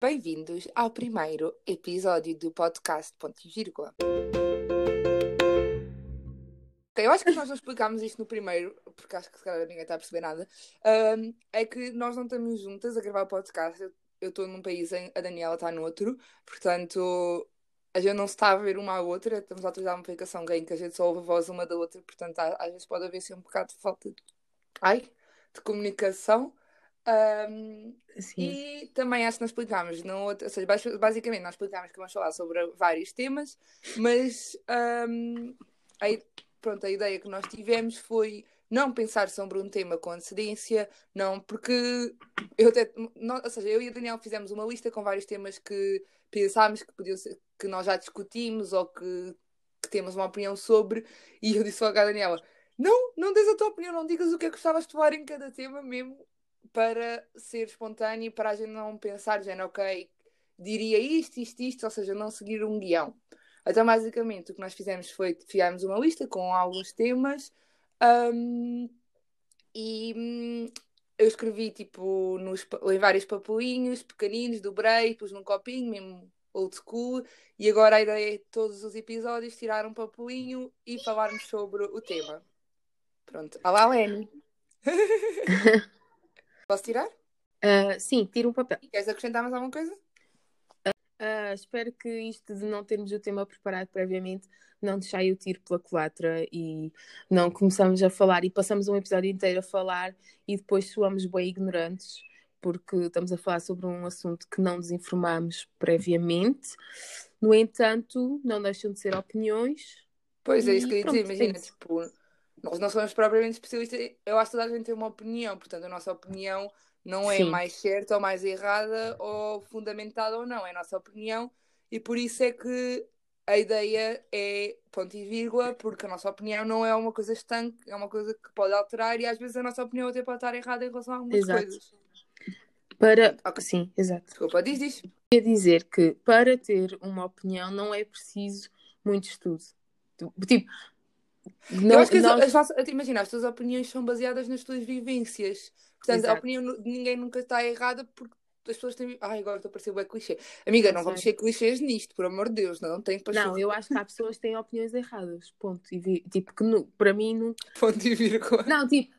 Bem-vindos ao primeiro episódio do podcast Ponto e Vírgula. Eu acho que nós não explicámos isto no primeiro, porque acho que se calhar ninguém está a perceber nada. Um, é que nós não estamos juntas a gravar o podcast. Eu estou num país, a Daniela está no outro, portanto a gente não se está a ver uma à outra. Estamos a utilizar uma aplicação game que a gente só ouve a voz uma da outra, portanto às vezes pode haver assim, um bocado de falta de, ai, de comunicação. Um, e também acho que nós explicámos, não, ou seja, basicamente nós explicámos que vamos falar sobre vários temas, mas um, aí, pronto, a ideia que nós tivemos foi não pensar sobre um tema com antecedência, não, porque eu até, não, ou seja, eu e a Daniel fizemos uma lista com vários temas que pensámos que podiam ser, que nós já discutimos ou que, que temos uma opinião sobre, e eu disse logo à Daniela: não, não des a tua opinião, não digas o que é que gostavas de falar em cada tema mesmo, para ser espontâneo, para a gente não pensar, ok, diria isto, isto, isto, ou seja, não seguir um guião. Então, basicamente, o que nós fizemos foi fizemos uma lista com alguns temas um, e hum, eu escrevi tipo nos, em vários papelinhos pequeninos, dobrei, pus num copinho, mesmo old school, e agora a ideia é todos os episódios tirar um papelinho e falarmos sobre o tema. Pronto. Olá, Lenny. Posso tirar? Uh, sim, tira um papel. E queres acrescentar mais alguma coisa? Uh, espero que isto de não termos o tema preparado previamente não deixai o tiro pela culatra e não começamos a falar e passamos um episódio inteiro a falar e depois soamos bem ignorantes porque estamos a falar sobre um assunto que não nos informámos previamente. No entanto, não deixam de ser opiniões. Pois é, isso que eu ia dizer. Imagina, é tipo, nós não somos propriamente especialistas, eu acho que toda a gente tem uma opinião, portanto a nossa opinião não é Sim. mais certa ou mais errada ou fundamentada ou não, é a nossa opinião e por isso é que a ideia é ponto e vírgula, porque a nossa opinião não é uma coisa estanque, é uma coisa que pode alterar e às vezes a nossa opinião até pode estar errada em relação a algumas exato. coisas. Para... Okay. Sim, exato. Desculpa, diz, diz. Quer dizer que para ter uma opinião não é preciso muito estudo. Tipo, não, eu acho que nós... as, as, imagina, as tuas opiniões são baseadas nas tuas vivências. Portanto, Exato. a opinião de ninguém nunca está errada porque as pessoas têm. Ai, agora estou a parecer bem clichê. Amiga, não, não vamos ser clichês nisto, por amor de Deus, não, tem para Não, eu acho que há pessoas que têm opiniões erradas. Ponto. E. Tipo, que no... para mim não. Ponto e vírgula. Não, tipo,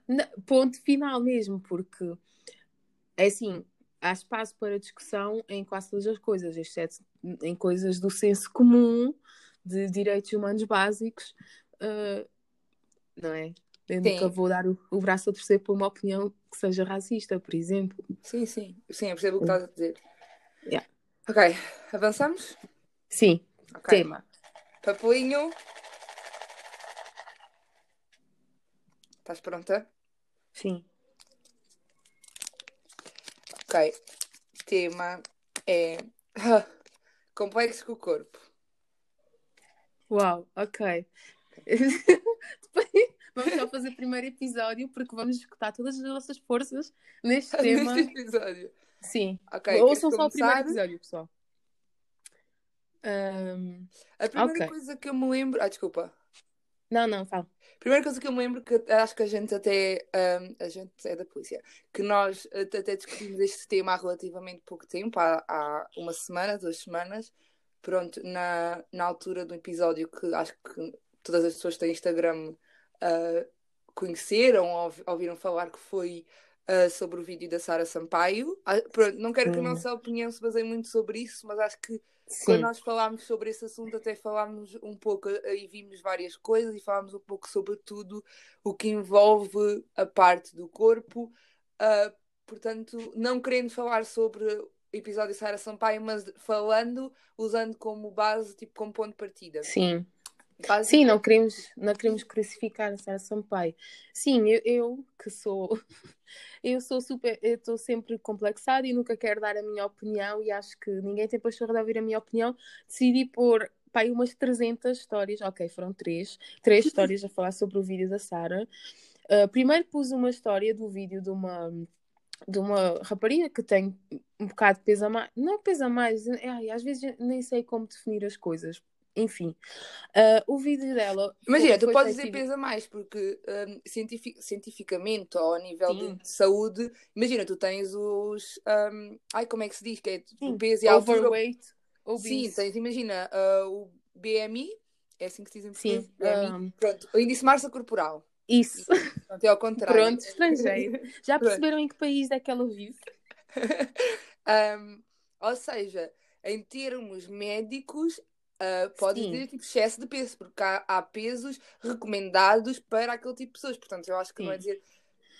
ponto final mesmo, porque é assim, há espaço para discussão em quase todas as coisas, exceto em coisas do senso comum, de direitos humanos básicos, uh, não é? Eu sim. nunca vou dar o, o, braço a torcer por uma opinião que seja racista, por exemplo. Sim, sim. Sim, eu percebo o que estás a dizer. Yeah. Ok, avançamos? Sim. Okay. Tema. Papelinho. Estás pronta? Sim. Ok. Tema é complexo com o corpo. Uau, ok. vamos só fazer o primeiro episódio porque vamos escutar todas as nossas forças neste tema. Neste episódio. Sim. Okay, Ouçam só o primeiro episódio, pessoal. Um... A primeira okay. coisa que eu me lembro. Ah, desculpa. Não, não, fala. A primeira coisa que eu me lembro, que acho que a gente até. Um, a gente é da polícia. Que nós até discutimos este tema há relativamente pouco tempo há, há uma semana, duas semanas. Pronto, na, na altura do episódio que acho que todas as pessoas que têm Instagram uh, conheceram ou ouviram falar que foi uh, sobre o vídeo da Sara Sampaio. Uh, pronto, não quero que a nossa opinião se baseie muito sobre isso, mas acho que Sim. quando nós falámos sobre esse assunto, até falámos um pouco e vimos várias coisas e falámos um pouco sobre tudo o que envolve a parte do corpo. Uh, portanto, não querendo falar sobre o episódio de Sara Sampaio, mas falando, usando como base, tipo como ponto de partida. Sim. Sim, não queremos, não queremos crucificar a Sara Sampaio. Sim, eu, eu que sou, eu sou super, eu estou sempre complexada e nunca quero dar a minha opinião e acho que ninguém tem paixão de ouvir a minha opinião. Decidi pôr pá, umas 300 histórias, ok, foram três, três histórias a falar sobre o vídeo da Sara. Uh, primeiro pus uma história do vídeo de uma de uma rapariga que tem um bocado de peso a mais, não pesa mais, ai, às vezes nem sei como definir as coisas, enfim. Uh, o vídeo dela. Imagina, tu podes dizer pesa mais, porque um, cientific, cientificamente ou a nível de, de, saúde, imagina, tu tens os. Um, ai, como é que se diz? Que é o peso e a altura. Overweight. Obese. Sim, tens, imagina, uh, o BMI, é assim que se diz em português? Sim. BMI. Um... Pronto, o índice de massa corporal. Isso. Pronto, é ao contrário. Pronto, estrangeiro. Já perceberam em que país é que ela vive? um, ou seja, em termos médicos, uh, pode ter tipo excesso de peso, porque há, há, pesos recomendados para aquele tipo de pessoas. Portanto, eu acho que Sim. não é dizer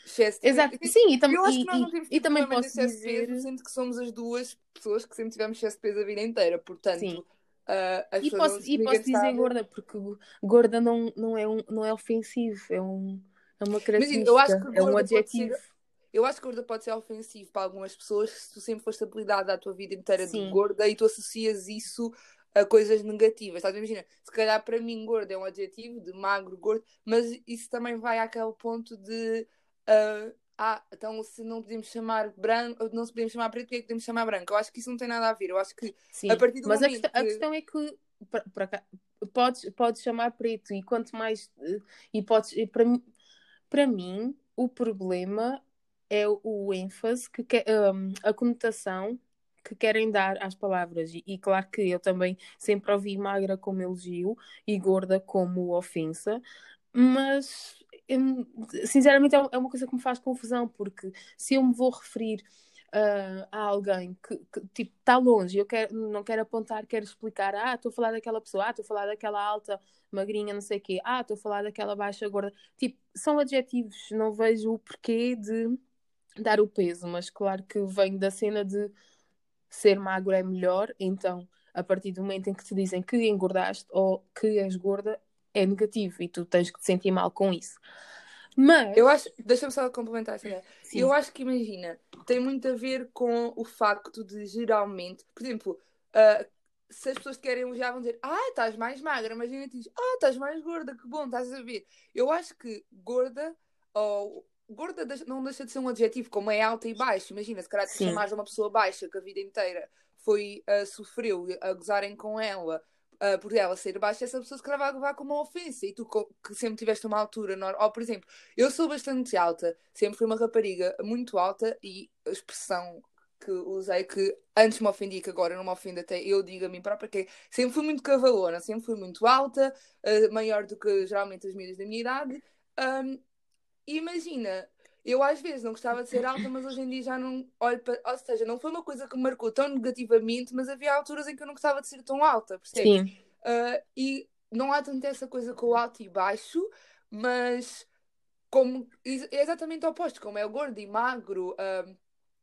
excesso de Exato. peso. Sim, e, tam eu acho que nós não temos e, e também posso excesso dizer... de peso, sendo que somos as duas pessoas que sempre tivemos excesso de peso a vida inteira. Portanto, Sim. Uh, e posso, e posso dizer gorda, porque gorda não, não, é, um, não é ofensivo, é, um, é uma característica, é um adjetivo. Ser, eu acho que gorda pode ser ofensivo para algumas pessoas se tu sempre foste apelidada a tua vida inteira Sim. de gorda e tu associas isso a coisas negativas. Estás a imagina? Se calhar para mim gorda é um adjetivo de magro, gordo, mas isso também vai àquele ponto de uh, ah, então se não podemos chamar branco, não se podemos chamar preto, porque é que podemos chamar branco? Eu acho que isso não tem nada a ver. Eu acho que Sim, a partir do mas momento. Mas a, questão, que... a questão é que para, para cá, podes, podes chamar preto e quanto mais eh, e podes e para, para mim o problema é o, ênfase que um, a conotação que querem dar às palavras e, e, claro que eu também sempre ouvi magra como elogio e gorda como ofensa mas sinceramente é, é uma coisa que me faz confusão, porque se eu me vou referir uh, a alguém que, que tipo, está longe, eu quero, não quero apontar, quero explicar, ah, estou a falar daquela pessoa, ah, estou a falar daquela alta, magrinha, não sei o quê, ah, estou a falar daquela baixa, gorda. Tipo, são adjetivos, não vejo o porquê de dar o peso, mas claro que vem da cena de ser magro é melhor, então a partir do momento em que te dizem que engordaste ou que és gorda, é negativo e tu tens que te sentir mal com isso. Mas. Eu acho. Deixa-me só complementar essa ideia. Eu acho que, imagina, tem muito a ver com o facto de geralmente. Por exemplo, uh, se as pessoas te querem elogiar, vão dizer: Ah, estás mais magra. Imagina, diz: Ah, estás mais gorda, que bom, estás a ver. Eu acho que gorda, ou. Gorda não deixa de ser um adjetivo, como é alta e baixa. Imagina, se calhar te chamares uma pessoa baixa que a vida inteira foi, uh, sofreu a gozarem com ela uh, por ela ser baixa, essa pessoa se calhar vai levar como uma ofensa. E tu, que sempre tiveste uma altura, ou por exemplo, eu sou bastante alta, sempre fui uma rapariga muito alta e a expressão que usei que antes me ofendia, que agora não me ofende até eu digo a mim própria, que é, sempre fui muito cavalona, sempre fui muito alta, uh, maior do que geralmente as medidas da minha idade. Um, imagina, eu às vezes não gostava de ser alta, mas hoje em dia já não olho para. Ou seja, não foi uma coisa que me marcou tão negativamente, mas havia alturas em que eu não gostava de ser tão alta, percebes? Sim. Uh, e não há tanto essa coisa com o alto e baixo, mas como é exatamente o oposto, como é o gordo e magro. Uh,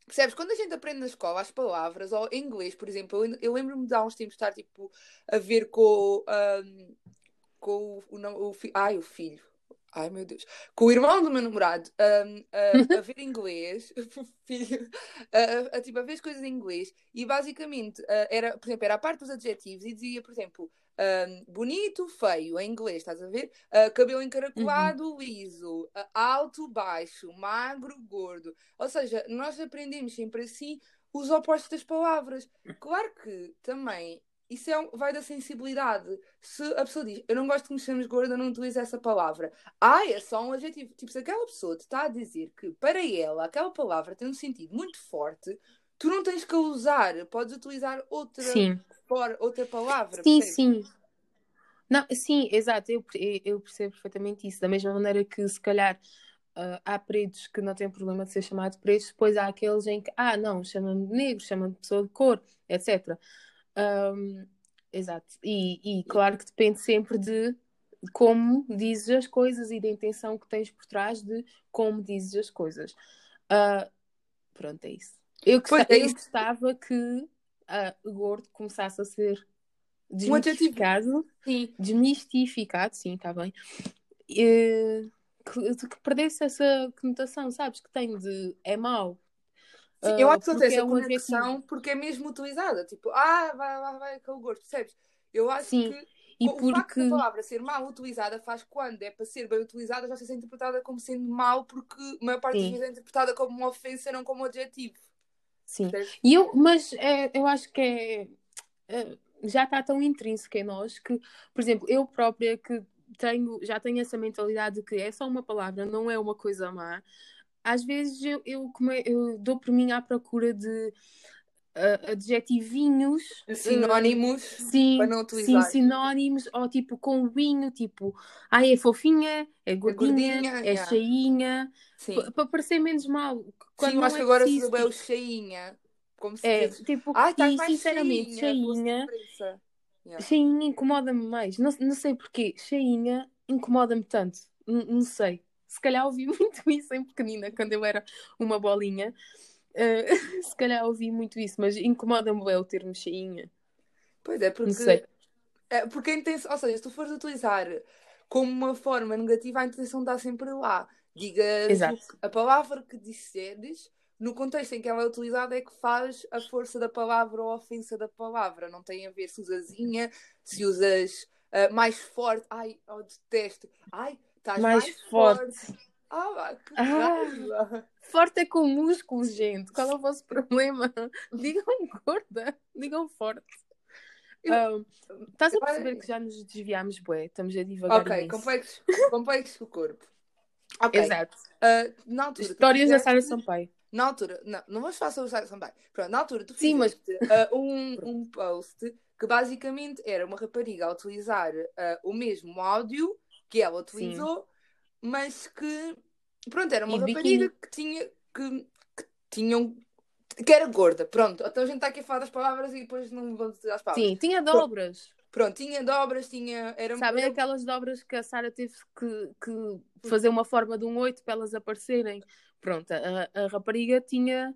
percebes? Quando a gente aprende na escola as palavras, ou em inglês, por exemplo, eu, eu lembro-me de há uns tempos estar tipo, a ver com, um, ah, com o, o, o, ai, o filho ai meu Deus, com o irmão do meu namorado um, a, a, ver inglês, filho, a, a, tipo, a ver as coisas em inglês, e basicamente uh, era, por exemplo, era a parte dos adjetivos e dizia, por exemplo, um, bonito, feio, em inglês, estás a ver? Uh, cabelo encaracolado, uhum. liso, uh, alto, baixo, magro, gordo. Ou seja, nós aprendemos sempre assim os opostos das palavras. Claro que também isso é vai da sensibilidade. Se a pessoa diz, eu não gosto que me chames gorda, não utilizo essa palavra. Ah, é só um adjetivo. Tipo, se aquela pessoa te está a dizer que para ela aquela palavra tem um sentido muito forte, tu não tens que a usar. Podes utilizar outra, for, outra palavra. Sim, percebes? sim. Não, sim, exato, eu, eu percebo perfeitamente isso. Da mesma maneira que se calhar uh, há pretos que não têm problema de ser chamado pretos, depois há aqueles em que, ah, não, chama-me de negro, chama-me de pessoa de cor, etc. Um, exato. E, e claro que depende sempre de como dizes as coisas e da intenção que tens por trás de como dizes as coisas. Uh, pronto, é isso. Eu, gostava, é eu gostava que uh, o gordo começasse a ser desmistificado. Sim. Desmistificado, sim, está bem. Uh, que, que, perdesse essa conotação, sabes? Que tem de é mau, Sim, eu acho que essa é conexão porque é mesmo utilizada. Tipo, ah, vai, vai, vai com o gosto, percebes? Eu acho Sim. que e o porque... facto da palavra ser mal utilizada faz quando é para ser bem utilizada já ser interpretada como sendo mal porque a maior parte das vezes é interpretada como uma ofensa não como um adjetivo. Sim. E eu, mas é, eu acho que é, é, já está tão intrínseco em nós que, por exemplo, eu própria que tenho, já tenho essa mentalidade de que é só uma palavra, não é uma coisa má. Às vezes eu, eu, eu dou por mim à procura de uh, adjetivinhos sinónimos uh, sim, para não utilizar. Sim, sinónimos, ou tipo com vinho, tipo, ai, é fofinha, é gordinha, é, gordinha, é yeah. cheinha, para parecer menos mal. Quando sim, eu acho que agora se é o cheinha, como se é, tipo, ah, e sinceramente, cheinha, cheinha, yeah. cheinha incomoda-me mais, não, não sei porquê, cheinha incomoda-me tanto, não, não sei. Se calhar ouvi muito isso em pequenina, quando eu era uma bolinha. Uh, se calhar ouvi muito isso, mas incomoda-me o termo cheinha. Pois é, porque. Não sei. É, porque a intenção, ou seja, se tu fores utilizar como uma forma negativa, a intenção está sempre lá. Digas a palavra que disseres, no contexto em que ela é utilizada, é que faz a força da palavra ou a ofensa da palavra. Não tem a ver se usazinha, se usas uh, mais forte. Ai, eu detesto. Ai, estás mais, mais forte. forte. Ah, que ah, forte é com músculos, gente. Qual é o vosso problema? Digam gorda, digam forte. Um, estás a perceber que já nos desviámos, bué? Estamos a divagar Ok, complexo, complexo o corpo. Ok. Exato. Uh, na altura, Histórias da Sara Sampaio. Na altura, não, não vamos falar sobre o Sara Sampaio. Pronto, na altura tu Sim, mas... Uh, um, um post que basicamente era uma rapariga a utilizar uh, o mesmo áudio que ela utilizou Sim mas que pronto, era uma e rapariga que tinha que, que tinham que era gorda, pronto. Então a gente está aqui a falar das palavras e depois não vamos dizer as palavras. Sim, tinha dobras. Pronto, pronto tinha dobras, tinha. Era Sabem era... aquelas dobras que a Sara teve que, que fazer uma forma de um oito para elas aparecerem? Pronto, a, a rapariga tinha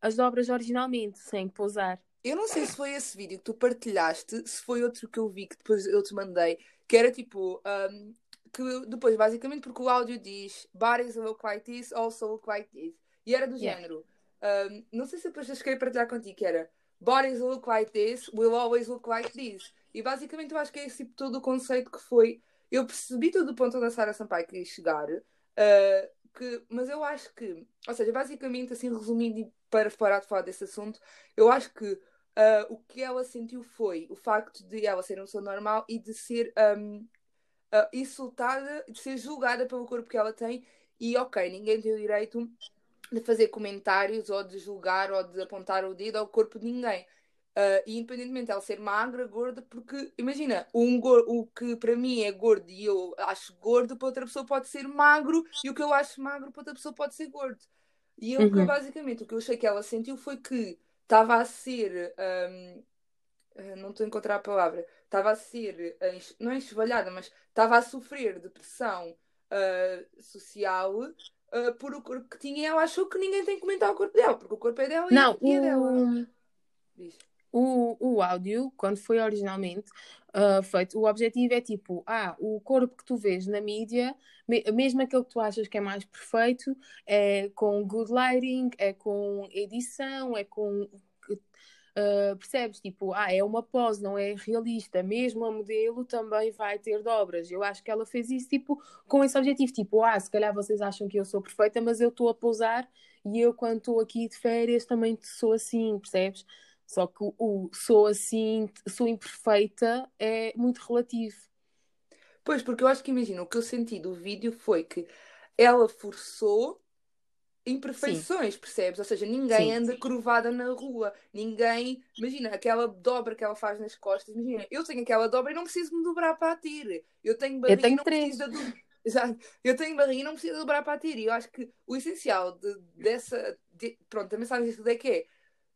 as dobras originalmente, sem pousar. Eu não sei se foi esse vídeo que tu partilhaste, se foi outro que eu vi que depois eu te mandei, que era tipo um, que depois, basicamente, porque o áudio diz bodies look like this, also look like this. E era do yeah. género. Um, não sei se depois cheguei a partilhar contigo, que era bodies look like this, will always look like this. E basicamente eu acho que é esse tipo todo o conceito que foi. Eu percebi tudo do ponto da Sara Sampaio que ia chegar, uh, que, mas eu acho que, ou seja, basicamente, assim resumindo para parar de falar desse assunto, eu acho que uh, o que ela sentiu foi o facto de ela ser uma pessoa normal e de ser um, uh, insultada, de ser julgada pelo corpo que ela tem. E ok, ninguém tem o direito de fazer comentários ou de julgar ou de apontar o dedo ao corpo de ninguém. Uh, e independentemente de ela ser magra, gorda, porque imagina, um o que para mim é gordo e eu acho gordo, para outra pessoa pode ser magro, e o que eu acho magro para outra pessoa pode ser gordo. E eu, uhum. basicamente, o que eu achei que ela sentiu foi que estava a ser. Um, ah, não estou a encontrar a palavra estava a ser, não é enxovalhada, mas estava a sofrer depressão uh, social uh, por o corpo que tinha e ela achou que ninguém tem que comentar o corpo dela, porque o corpo é dela não, e, é o... dela. O, o áudio, quando foi originalmente uh, feito, o objetivo é tipo, ah, o corpo que tu vês na mídia, mesmo aquele que tu achas que é mais perfeito, é com good lighting, é com edição, é com Uh, percebes? Tipo, ah, é uma pose, não é realista. Mesmo a modelo também vai ter dobras. Eu acho que ela fez isso, tipo, com esse objetivo. Tipo, ah, se calhar vocês acham que eu sou perfeita, mas eu estou a pousar e eu, quando estou aqui de férias, também sou assim, percebes? Só que o, o sou assim, sou imperfeita é muito relativo. Pois, porque eu acho que, imagina, o que eu senti do vídeo foi que ela forçou imperfeições, Sim. percebes? Ou seja, ninguém Sim. anda curvada na rua, ninguém. Imagina, aquela dobra que ela faz nas costas. Imagina, eu tenho aquela dobra e não preciso me dobrar para atir. Eu tenho barriga eu tenho e não três. preciso de... Exato. Eu tenho barriga e não preciso dobrar para atir. E eu acho que o essencial de, dessa. De... Pronto, a mensagem disso é que é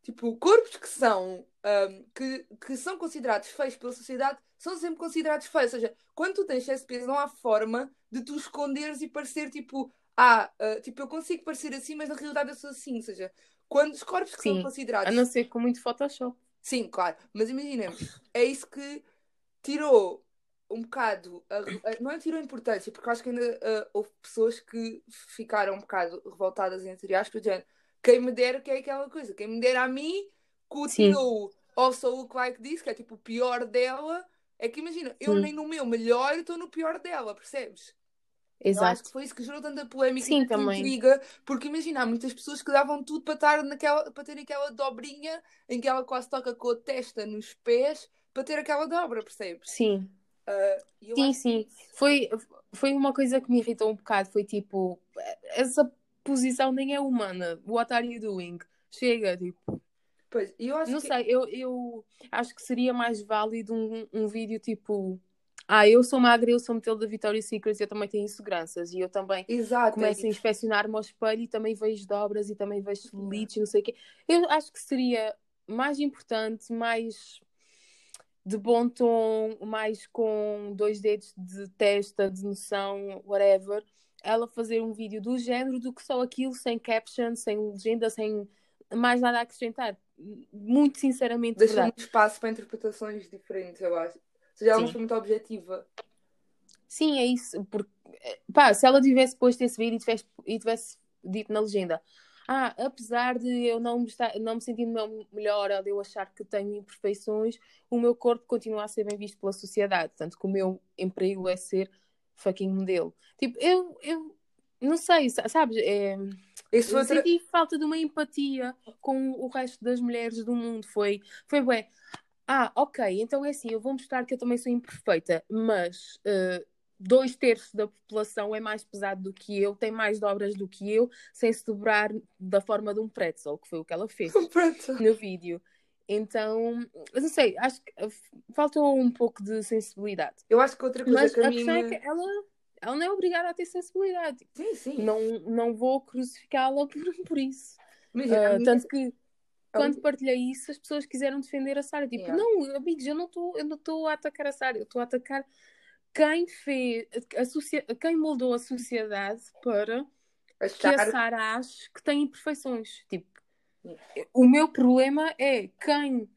tipo, corpos que são, um, que, que são considerados feios pela sociedade são sempre considerados feios. Ou seja, quando tu tens excesso de peso, não há forma de tu esconderes e parecer tipo ah, uh, tipo, eu consigo parecer assim, mas na realidade eu sou assim. Ou seja, quando os corpos que Sim, são considerados. A não ser com muito Photoshop. Sim, claro. Mas imagina, é isso que tirou um bocado. A, a, não é tirou importância, porque acho que ainda uh, houve pessoas que ficaram um bocado revoltadas, entre aspas, dizendo quem me dera que é aquela coisa, quem me dera a mim que o tirou Also Look Like This, que é tipo o pior dela. É que imagina, eu nem no meu melhor estou no pior dela, percebes? Exato. Eu acho que foi isso que gerou tanta polémica Sim, e também. intriga, porque imagina, há muitas pessoas que davam tudo para, estar naquela, para ter aquela dobrinha em que ela quase toca com a testa nos pés para ter aquela dobra, percebes? Sim. Uh, sim, sim. Foi, foi uma coisa que me irritou um bocado. Foi tipo, essa posição nem é humana. What are you doing? Chega, tipo. Pois, eu acho Não que... sei, eu, eu acho que seria mais válido um, um vídeo tipo. Ah, eu sou magra, eu sou modelo da Victoria's Secret eu também tenho inseguranças. E eu também Exato, começo é a inspecionar-me ao espelho e também vejo dobras e também vejo celulites, não sei o quê. Eu acho que seria mais importante, mais de bom tom, mais com dois dedos de testa, de noção, whatever, ela fazer um vídeo do género do que só aquilo, sem caption, sem legenda, sem mais nada a acrescentar. Muito sinceramente, Deixa verdade. espaço para interpretações diferentes, eu acho. Seja, ela não Sim. foi muito objetiva. Sim, é isso. Porque, pá, se ela tivesse posto esse vídeo e tivesse, e tivesse dito na legenda, ah, apesar de eu não me, estar, não me sentir me- melhor ou de eu achar que tenho imperfeições, o meu corpo continua a ser bem visto pela sociedade. Tanto que o meu emprego é ser fucking modelo. Tipo, eu, eu não sei, sa- sabes? É, Isso eu outra... senti falta de uma empatia com o resto das mulheres do mundo. Foi, foi bem. Ah, ok, então é assim, eu vou mostrar que eu também sou imperfeita, mas eh, dois terços da população é mais pesado do que eu, tem mais dobras do que eu, sem se dobrar da forma de um pretzel, que foi o que ela fez Pronto. no vídeo. Então, não sei, acho que eh, faltou um pouco de sensibilidade. Eu acho que outra coisa Mas que a, a questão é me- que ela, ela não é obrigada a ter sensibilidade. Sim, sim. Não, não vou crucificá-la por, por isso. Imagina, a Ah, minha- tanto que quando única- partilhei isso, as pessoas quiseram defender a Sara. Tipo, Yeah. não, amigos, eu não estou a atacar a Sara, eu estou a atacar quem fez, a socia- quem moldou a sociedade para que achar... a Sara ache que tem imperfeições. Tipo, Yeah. o meu problema é quem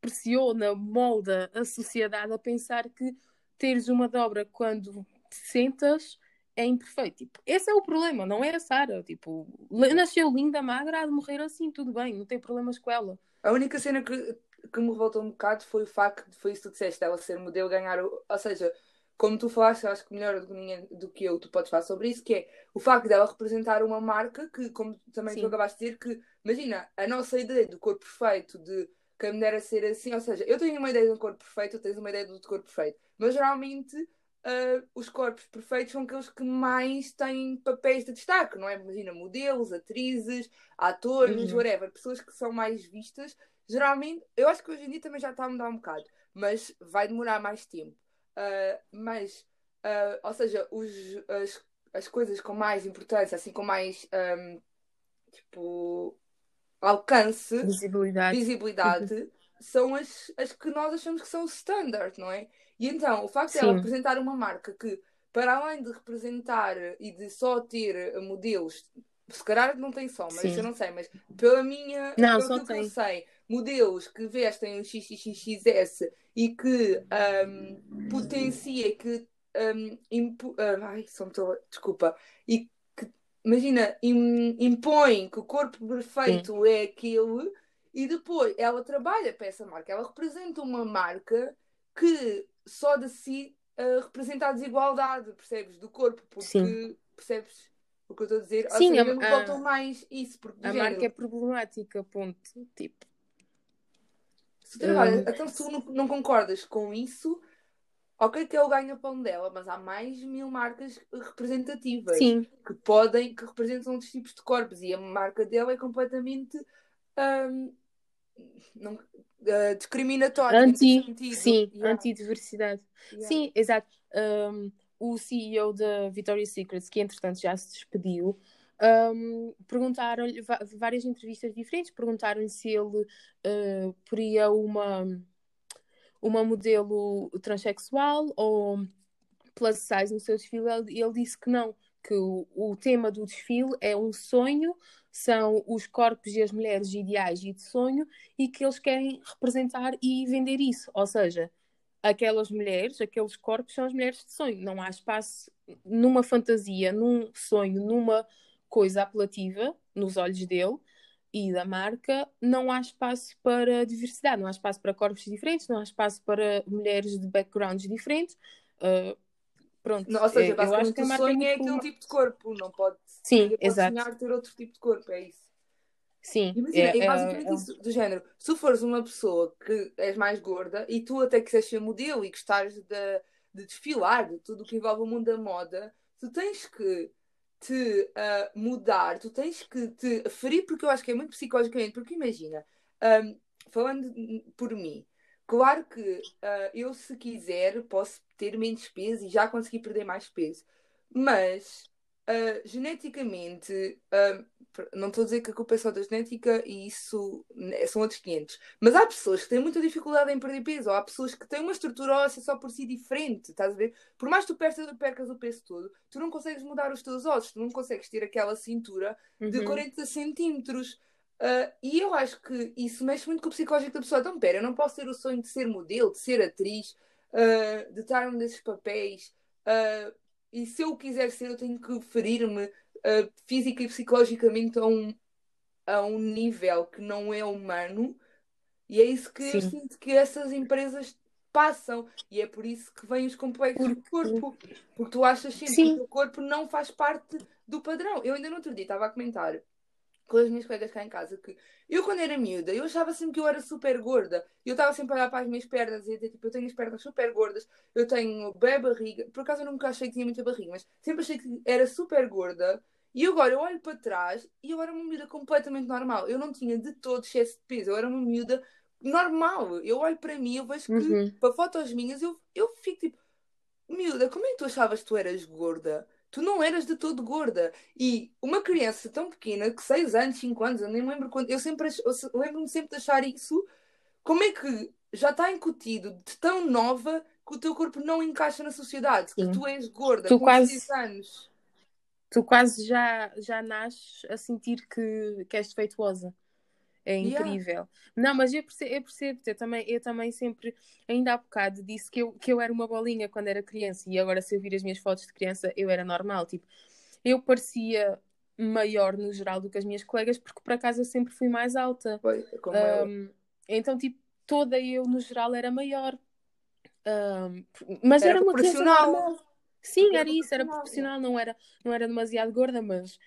pressiona, molda a sociedade a pensar que teres uma dobra quando te sentas é imperfeito. Tipo, esse é o problema, não é a Sara. Tipo, nasceu linda, magra, há de morrer assim, tudo bem, não tem problemas com ela. A única cena que, que me revoltou um bocado foi o facto de foi isso que tu disseste, dela ser modelo, ganhar. O, ou seja, como tu falaste, eu acho que melhor do que, ninguém, do que eu, tu podes falar sobre isso, que é o facto dela representar uma marca que, como também Sim. tu acabaste de dizer, que imagina, a nossa ideia do corpo perfeito, de que a mulher a ser assim, ou seja, eu tenho uma ideia de um corpo perfeito, tu tens uma ideia do outro corpo perfeito, mas geralmente. Ah, os corpos perfeitos são aqueles que mais têm papéis de destaque, não é? Imagina, modelos, atrizes, atores, Uhum. whatever, pessoas que são mais vistas geralmente, eu acho que hoje em dia também já está a mudar um bocado, mas vai demorar mais tempo. Ah, mas, ah, ou seja, os, as, as coisas com mais importância, assim, com mais ahm, tipo alcance, Visibilidade. visibilidade, são as, as que nós achamos que são o standard, não é? E então, o facto de ela Sim. representar uma marca que, para além de representar e de só ter modelos, se calhar não tem só, mas Sim. eu não sei, mas pela minha, Não, só que eu tem. sei, modelos que vestem o XXXS e que ahm, potencia, que impu- ah, ai, só me estou- desculpa, e que, imagina, im- impõe que o corpo perfeito é aquele e depois ela trabalha para essa marca, ela representa uma marca que só de si ah, representa a desigualdade, percebes? Do corpo, porque Sim. percebes o que eu estou a dizer? Ou Sim, seja, a- faltou mais isso, porque A género, marca é problemática, ponto. Tipo, se tu trabalhas- Hum. então se tu não, não concordas com isso, ok que é o ganha-pão dela, mas há mais mil marcas representativas sim, que podem, que representam outros tipos de corpos e a marca dela é completamente ahm, não, discriminatória nesse anti, sim, Yeah, anti-diversidade. yeah. Sim, exato. Um, o CEO da Victoria's Secret, que entretanto já se despediu, um, perguntaram-lhe várias entrevistas diferentes, perguntaram-lhe se ele uh, queria uma, uma modelo transexual ou plus size no seu desfile, e ele disse que não, que o, o tema do desfile é um sonho, são os corpos e as mulheres ideais e de sonho, e que eles querem representar e vender isso. Ou seja, aquelas mulheres, aqueles corpos são as mulheres de sonho. Não há espaço numa fantasia, num sonho, numa coisa apelativa nos olhos dele e da marca, não há espaço para diversidade, não há espaço para corpos diferentes, não há espaço para mulheres de backgrounds diferentes. Uh, pronto, Não, ou seja, é, eu acho basicamente que o é sonho é muito aquele tipo de corpo, não pode, Sim, pode exato. sonhar ter outro tipo de corpo, é isso. Sim. Imagina, é, é basicamente é, isso, do género. Se fores uma pessoa que és mais gorda e tu até quiseres ser modelo e gostares de, de desfilar, de tudo o que envolve o mundo da moda, tu tens que te uh, mudar, tu tens que te ferir, porque eu acho que é muito psicologicamente, porque imagina, um, falando por mim, claro que uh, eu se quiser posso ter menos peso e já conseguir perder mais peso, mas uh, geneticamente, não estou a dizer que a culpa é só da genética e isso né, são outros 500, mas há pessoas que têm muita dificuldade em perder peso, ou há pessoas que têm uma estrutura óssea só por si diferente, estás a ver? Por mais que tu percas, percas o peso todo, tu não consegues mudar os teus ossos, tu não consegues ter aquela cintura de 40 uhum. centímetros. Uh, e eu acho que isso mexe muito com o psicológico da pessoa. Então, pera, eu não posso ter o sonho de ser modelo, de ser atriz, uh, de estar num desses papéis. Uh, e se eu quiser ser, eu tenho que ferir-me uh, física e psicologicamente a um, a um nível que não é humano. E é isso que Sim. eu sinto que essas empresas passam. E é por isso que vêm os complexos do corpo. Porque tu achas sempre Sim. que o teu corpo não faz parte do padrão. Eu ainda no outro dia estava a comentar com as minhas colegas cá em casa que eu, quando era miúda, eu achava sempre que eu era super gorda. Eu estava sempre a olhar para as minhas pernas e dizer, tipo, eu tenho as pernas super gordas, eu tenho bem barriga. Por acaso eu nunca achei que tinha muita barriga, mas sempre achei que era super gorda. E agora eu olho para trás e eu era uma miúda completamente normal. Eu não tinha de todo excesso de peso, eu era uma miúda normal. Eu olho para mim, eu vejo que uhum. para fotos minhas eu, eu fico tipo, miúda, como é que tu achavas que tu eras gorda? Tu não eras de todo gorda. E uma criança tão pequena, que 6 anos, 5 anos, eu nem lembro quando. Eu sempre lembro-me sempre de achar isso. Como é que já está incutido de tão nova que o teu corpo não encaixa na sociedade? Sim. Que tu és gorda tu com quase, 6 anos. Tu quase já, já nasces a sentir que, que és defeituosa. É incrível. Yeah. Não, mas eu percebo, eu percebo eu também, eu também sempre, ainda há bocado, disse que eu, que eu era uma bolinha quando era criança e agora se eu vir as minhas fotos de criança, eu era normal. Tipo, eu parecia maior no geral do que as minhas colegas porque por acaso eu sempre fui mais alta. Foi, como um. Então, tipo, toda eu no geral era maior. Um, mas era, era uma criança normal. Sim, era isso, era profissional, não era, não era demasiado gorda, mas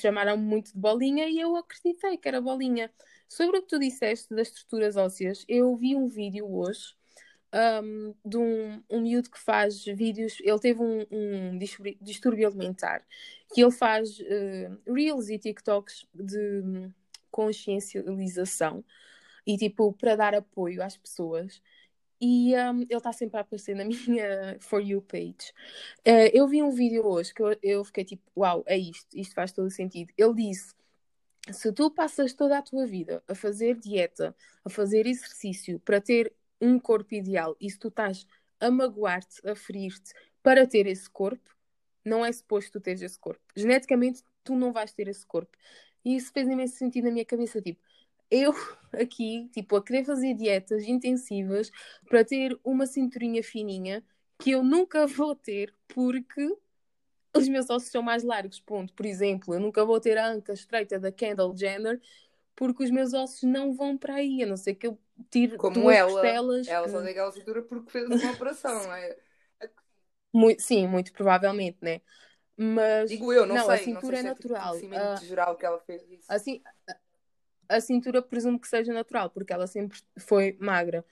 chamaram-me muito de bolinha e eu acreditei que era bolinha. Sobre o que tu disseste das estruturas ósseas, eu vi um vídeo hoje um, de um, um miúdo que faz vídeos. Ele teve um, um distúrbio alimentar que ele faz uh, reels e TikToks de consciencialização e tipo para dar apoio às pessoas. E um, ele está sempre a aparecer na minha For You page. Uh, eu vi um vídeo hoje que eu, eu fiquei tipo, uau, é isto, isto faz todo sentido. Ele disse se tu passas toda a tua vida a fazer dieta, a fazer exercício para ter um corpo ideal e se tu estás a magoar-te, a ferir-te para ter esse corpo, não é suposto tu teres esse corpo. Geneticamente, tu não vais ter esse corpo. E isso fez imenso sentido na minha cabeça. Tipo, eu aqui, tipo, a querer fazer dietas intensivas para ter uma cinturinha fininha que eu nunca vou ter porque os meus ossos são mais largos, ponto. Por exemplo, eu nunca vou ter a anca estreita da Kendall Jenner porque os meus ossos não vão para aí, a não ser que eu tire Como duas ela, costelas. Ela que... só tem aquela cintura porque fez uma operação, não é? Muito, sim, muito provavelmente, né? Mas Digo eu, não, não sei, a cintura não é natural. Uh, geral que ela fez isso. Assim, a, a cintura presumo que seja natural, porque ela sempre foi magra.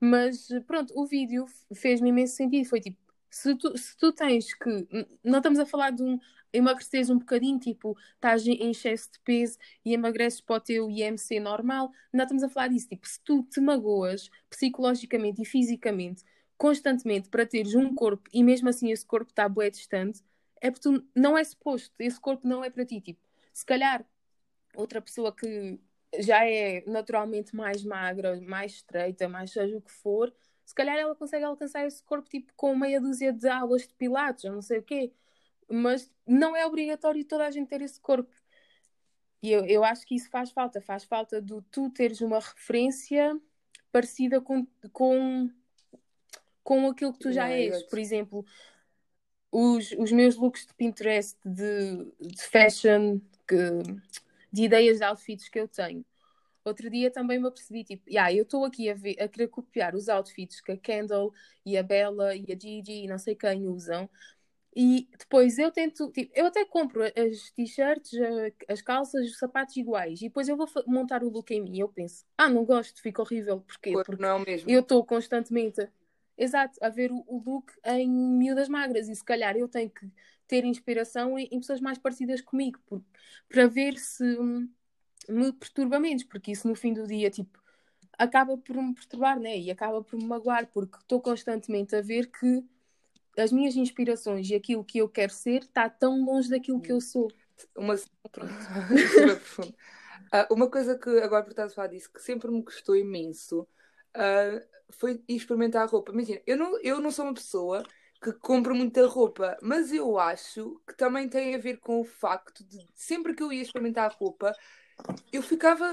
Mas pronto, o vídeo fez-me imenso sentido. Foi tipo, se tu, se tu tens que. Não estamos a falar de um emagreceres um bocadinho, tipo, estás em excesso de peso e emagreces para o teu IMC normal. Não estamos a falar disso. Tipo, se tu te magoas psicologicamente e fisicamente constantemente para teres um corpo e mesmo assim esse corpo está bué distante, é porque tu não é suposto. Esse corpo não é para ti. Tipo, se calhar outra pessoa que já é naturalmente mais magra, mais estreita, mais seja o que for, se calhar ela consegue alcançar esse corpo tipo com meia dúzia de aulas de pilates, ou não sei o quê. Mas não é obrigatório toda a gente ter esse corpo. E eu, eu acho que isso faz falta. Faz falta de tu teres uma referência parecida com, com, com aquilo que tu já és. Por exemplo, os, os meus looks de Pinterest, de, de fashion, que, de ideias de outfits que eu tenho Outro dia também me apercebi, tipo, yeah, eu estou aqui a, ver, a querer copiar os outfits que a Kendall e a Bella e a Gigi e não sei quem usam, E depois eu tento, tipo, eu até compro as t-shirts, as calças, os sapatos iguais, e depois eu vou montar o look em mim. E eu penso, ah, não gosto, fica horrível. Porquê? Porque não é o mesmo. eu estou constantemente, exato, a ver o, o, look em miúdas magras, e se calhar eu tenho que ter inspiração em, em pessoas mais parecidas comigo, por, para ver se me perturba menos, porque isso no fim do dia, tipo, acaba por me perturbar, né? E acaba por me magoar, porque estou constantemente a ver que as minhas inspirações e aquilo que eu quero ser está tão longe daquilo que eu sou. Uma, uh, uma coisa que agora por estás a falar disso, que sempre me custou imenso, uh, foi experimentar roupa. Imagina, eu não, eu não sou uma pessoa que compra muita roupa, mas eu acho que também tem a ver com o facto de sempre que eu ia experimentar roupa, eu ficava.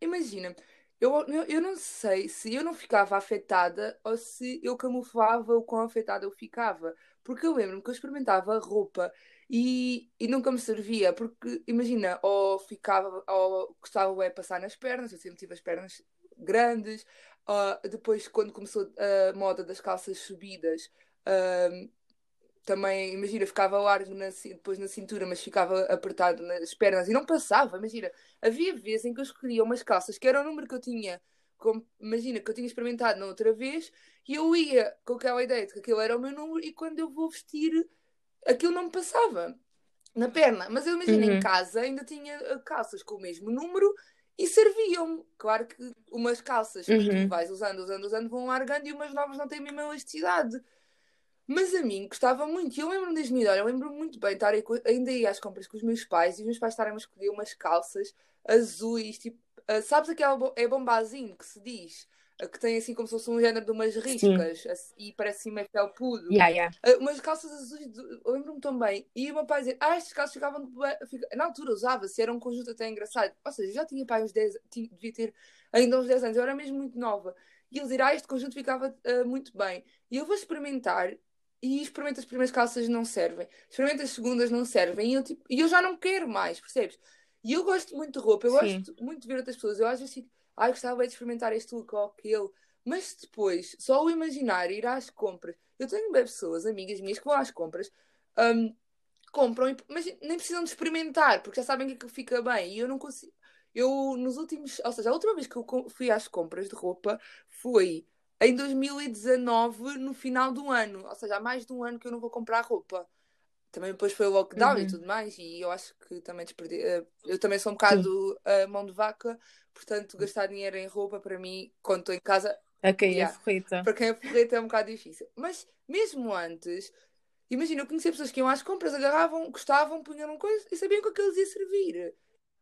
Imagina, eu, eu, não sei se eu não ficava afetada ou se eu camuflava o quão afetada eu ficava. Porque eu lembro-me que eu experimentava roupa e, e nunca me servia. Porque, imagina, ou ficava, ou gostava de passar nas pernas, eu sempre tive as pernas grandes. Uh, depois, quando começou a moda das calças subidas, uh, também, imagina, ficava largo na, depois na cintura, mas ficava apertado nas pernas e não passava. Imagina, havia vezes em que eu escolhia umas calças que era o número que eu tinha, como, imagina, que eu tinha experimentado na outra vez, e eu ia com aquela ideia de que aquilo era o meu número, e quando eu vou vestir, aquilo não me passava na perna. Mas eu imagino, uhum. em casa ainda tinha eh, calças com o mesmo número e serviam-me. Claro que umas calças que uhum. tu vais usando, usando, usando, vão largando e umas novas não têm a mesma elasticidade. Mas a mim gostava muito. E eu lembro-me das olha, eu lembro-me muito bem estar ainda ia às compras com os meus pais e os meus pais estarem a escolher umas calças azuis, tipo, uh, sabes aquela é bombazinho que se diz? Uh, que tem assim como se fosse um género de umas riscas assim, e parece assim meio felpudo. Yeah, yeah. Uh, umas calças azuis, lembro-me tão bem. E o meu pai dizia, ah, estas calças ficavam. Na altura usava-se, era um conjunto até engraçado. Ou seja, já tinha pai uns 10, tinha, devia ter ainda uns 10 anos, eu era mesmo muito nova. E ele dizia, ah, este conjunto ficava muito bem. E eu vou experimentar e experimento as primeiras calças não servem, experimento as segundas não servem e eu, tipo, e eu já não quero mais, percebes? E eu gosto muito de roupa, eu Sim. gosto muito de ver outras pessoas, eu às vezes fico, ai, gostava de experimentar este look ou aquele, mas depois, só o imaginar ir às compras, eu tenho pessoas, amigas minhas, que vão às compras, um, compram, mas nem precisam de experimentar, porque já sabem que aquilo fica bem, e eu não consigo. Eu, nos últimos, ou seja, a última vez que eu fui às compras de roupa foi em 2019, no final do ano. Ou seja, há mais de um ano que eu não vou comprar roupa. Também depois foi o lockdown uhum. e tudo mais, e eu acho que também desperdi... Eh, eu também sou um bocado uh, mão de vaca, portanto, gastar dinheiro em roupa para mim, quando estou em casa. É yeah, é forreta. Para quem é forreta é um bocado difícil. Mas mesmo antes, imagina, eu conhecia pessoas que iam às compras, agarravam, gostavam, punham coisas e sabiam que aqueles ia servir.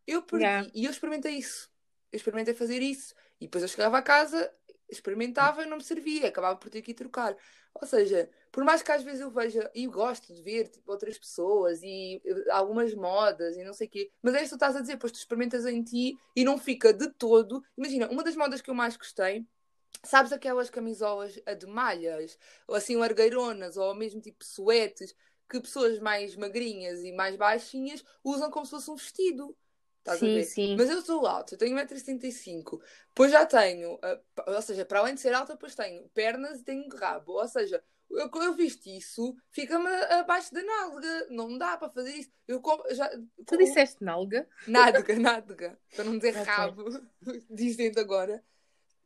Eu perdi yeah. e eu experimentei isso. Eu experimentei fazer isso. E depois eu chegava a casa experimentava e não me servia, acabava por ter que ir trocar. Ou seja, por mais que às vezes eu veja e gosto de ver tipo, outras pessoas e eh, algumas modas e não sei o quê, mas é isso que tu estás a dizer, pois tu experimentas em ti e não fica de todo. Imagina, uma das modas que eu mais gostei Sabes aquelas camisolas de malhas, ou assim largueironas, ou mesmo tipo suetes, que pessoas mais magrinhas e mais baixinhas usam como se fosse um vestido. Estás sim, a ver? Sim. Mas eu sou alta, eu tenho 1,75m. Depois já tenho, uh, ou seja, para além de ser alta, depois tenho pernas e tenho rabo. Ou seja, eu, quando eu visto isso, fica-me abaixo da nálga. Não dá para fazer isso. Eu já, tu disseste nálga? Nádega, nádega. Para não dizer okay. rabo, dizendo agora.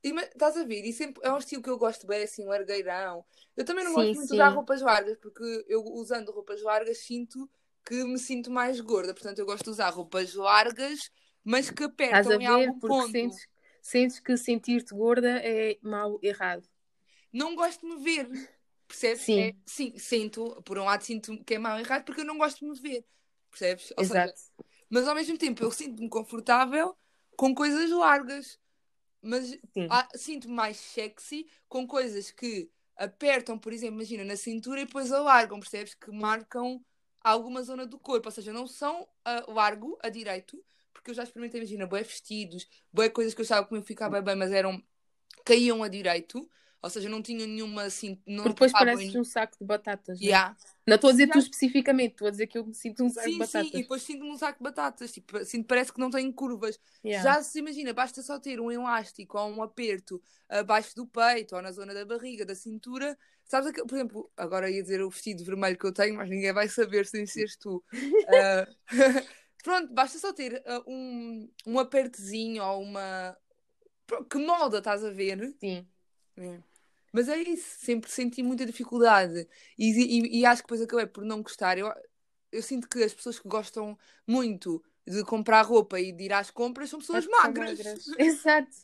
E, mas, estás a ver? E sempre é um estilo que eu gosto bem, assim, largueirão. Eu também não sim, gosto muito de usar roupas largas, porque eu usando roupas largas sinto que me sinto mais gorda. Portanto, eu gosto de usar roupas largas, mas que apertam em algum ponto. Sentes, sentes que sentir-te gorda é mal errado. Não gosto de me ver. Percebes? Sim. É, sim, sinto, por um lado sinto que é mal errado porque eu não gosto de me ver. Percebes? Ou Exato. Seja, mas ao mesmo tempo eu sinto-me confortável com coisas largas. Mas sinto-me mais sexy com coisas que apertam, por exemplo, imagina, na cintura e depois alargam, percebes? Que marcam alguma zona do corpo, ou seja, não são uh, largo a direito, porque eu já experimentei, imagina, boé vestidos, boé coisas que eu achava que me ficava bem, mas eram caíam a direito, Ou seja, não tinha nenhuma assim. Não Porque depois pareces em... um saco de batatas. Não, é? não estou a dizer tu especificamente, estou a dizer que eu me sinto um saco sim, de batatas. Sim, e depois sinto-me um saco de batatas. Tipo, assim, parece que não tem curvas. Yeah. Já se imagina, basta só ter um elástico ou um aperto abaixo do peito ou na zona da barriga, da cintura. Sabes, por exemplo, agora ia dizer o vestido vermelho que eu tenho, mas ninguém vai saber sem seres tu. uh... Pronto, basta só ter uh, um, um apertezinho ou uma. Que molda, estás a ver? Sim. É. Mas é isso, sempre senti muita dificuldade. E, e, e, acho que depois acabei por não gostar. Eu, eu sinto que as pessoas que gostam muito de comprar roupa e de ir às compras são pessoas magras. magras. Exato.